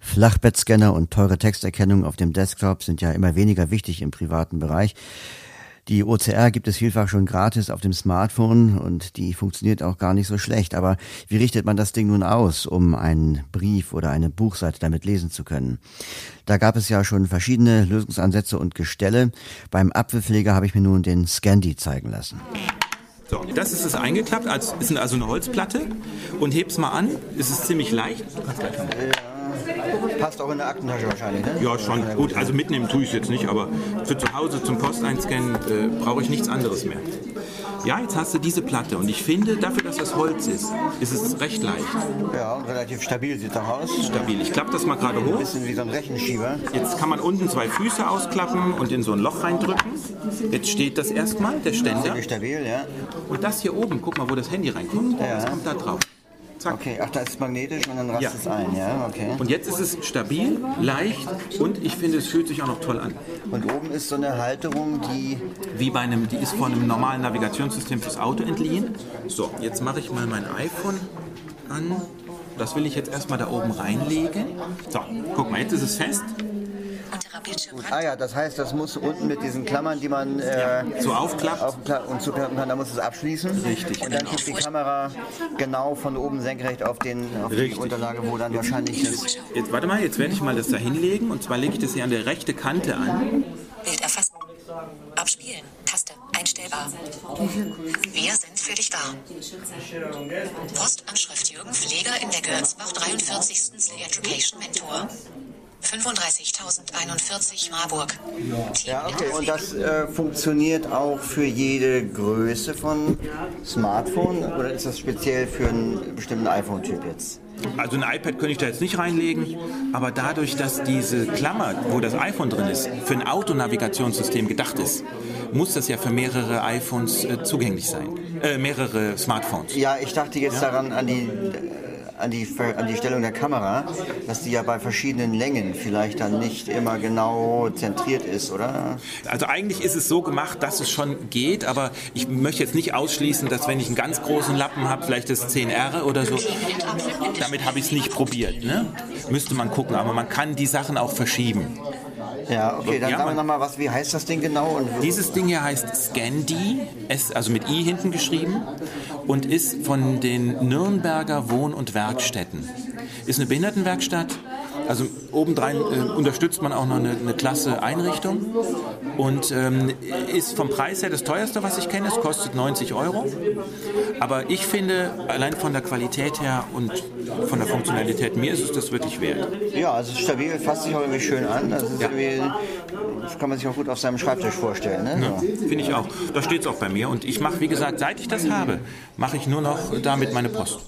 Flachbettscanner und teure Texterkennung auf dem Desktop sind ja immer weniger wichtig im privaten Bereich. Die OCR gibt es vielfach schon gratis auf dem Smartphone und die funktioniert auch gar nicht so schlecht. Aber wie richtet man das Ding nun aus, um einen Brief oder eine Buchseite damit lesen zu können? Da gab es ja schon verschiedene Lösungsansätze und Gestelle. Beim Apfelpfleger habe ich mir nun den Scandy zeigen lassen. So, das ist es eingeklappt, als ist also eine Holzplatte und heb's mal an. Es ist ziemlich leicht. Du kannst gleich Passt auch in der Aktentasche wahrscheinlich, ne? Ja, schon. Gut, also mitnehmen tue ich es jetzt nicht, aber für zu Hause zum Posteinscannen äh, brauche ich nichts anderes mehr. Ja, jetzt hast du diese Platte und ich finde, dafür, dass das Holz ist, ist es recht leicht. Ja, und relativ stabil sieht er aus. Stabil. Ich klappe das mal gerade Ein hoch. bisschen wie so ein Rechenschieber. Jetzt kann man unten zwei Füße ausklappen und in so ein Loch reindrücken. Jetzt steht das erstmal, der Ständer. Stabil, ja. Und das hier oben, guck mal, wo das Handy reinkommt. Das kommt da drauf. Zack. Okay, ach, da ist es magnetisch und dann rast Ja. es ein, ja, okay. Und jetzt ist es stabil, leicht und ich finde, es fühlt sich auch noch toll an. Und oben ist so eine Halterung, die Wie bei einem, die ist von einem normalen Navigationssystem fürs Auto entliehen. So, jetzt mache ich mal mein iPhone an. Das will ich jetzt erstmal da oben reinlegen. So, guck mal, jetzt ist es fest. Bildschirmrand. Ah ja, das heißt, das muss unten mit diesen Klammern, die man äh, So aufklappt. aufklappen und zuklappen kann, da muss es abschließen. Richtig. Und dann guckt die Kamera genau von oben senkrecht auf, den, auf die. Unterlage, wo dann wahrscheinlich das... Jetzt warte mal, jetzt werde ich mal das da hinlegen und zwar lege ich das hier an der rechte Kante an. Bild erfassen. Abspielen. Taste. Einstellbar. Wir sind für dich da. Postanschrift Jürgen Pfleger in der Görzbach 43. Slay Education Mentor. 35.041 Marburg. Ja, okay. Und das äh, funktioniert auch für jede Größe von Smartphone oder ist das speziell für einen bestimmten iPhone-Typ jetzt? Also ein iPad könnte ich da jetzt nicht reinlegen, aber dadurch, dass diese Klammer, wo das iPhone drin ist, für ein Autonavigationssystem gedacht ist, muss das ja für mehrere iPhones äh, zugänglich sein. Äh, mehrere Smartphones. Ja, ich dachte jetzt daran an die, an, die, an die Stellung der Kamera, dass die ja bei verschiedenen Längen vielleicht dann nicht immer genau zentriert ist, oder? Also eigentlich ist es so gemacht, dass es schon geht, aber ich möchte jetzt nicht ausschließen, dass wenn ich einen ganz großen Lappen habe, vielleicht das 10R oder so, damit habe ich es nicht probiert. Ne? Müsste man gucken, aber man kann die Sachen auch verschieben. Ja, okay, dann Ja, sagen wir nochmal, was, wie heißt das Ding genau? Und Dieses Ding hier heißt Scandi, S, also mit I hinten geschrieben, und ist von den Nürnberger Wohn- und Werkstätten. Ist eine Behindertenwerkstatt. Also obendrein äh, unterstützt man auch noch eine, eine klasse Einrichtung und ähm, ist vom Preis her das teuerste, was ich kenne. Es kostet 90 Euro. Aber ich finde, allein von der Qualität her und von der Funktionalität, mir ist es das wirklich wert. ja, also es ist stabil, fasst sich auch irgendwie schön an. Das, ist Ja. das kann man sich auch gut auf seinem Schreibtisch vorstellen. Ne? So. Finde ich auch. Da steht es auch bei mir. Und ich mache, wie gesagt, seit ich das habe, mache ich nur noch damit meine Post.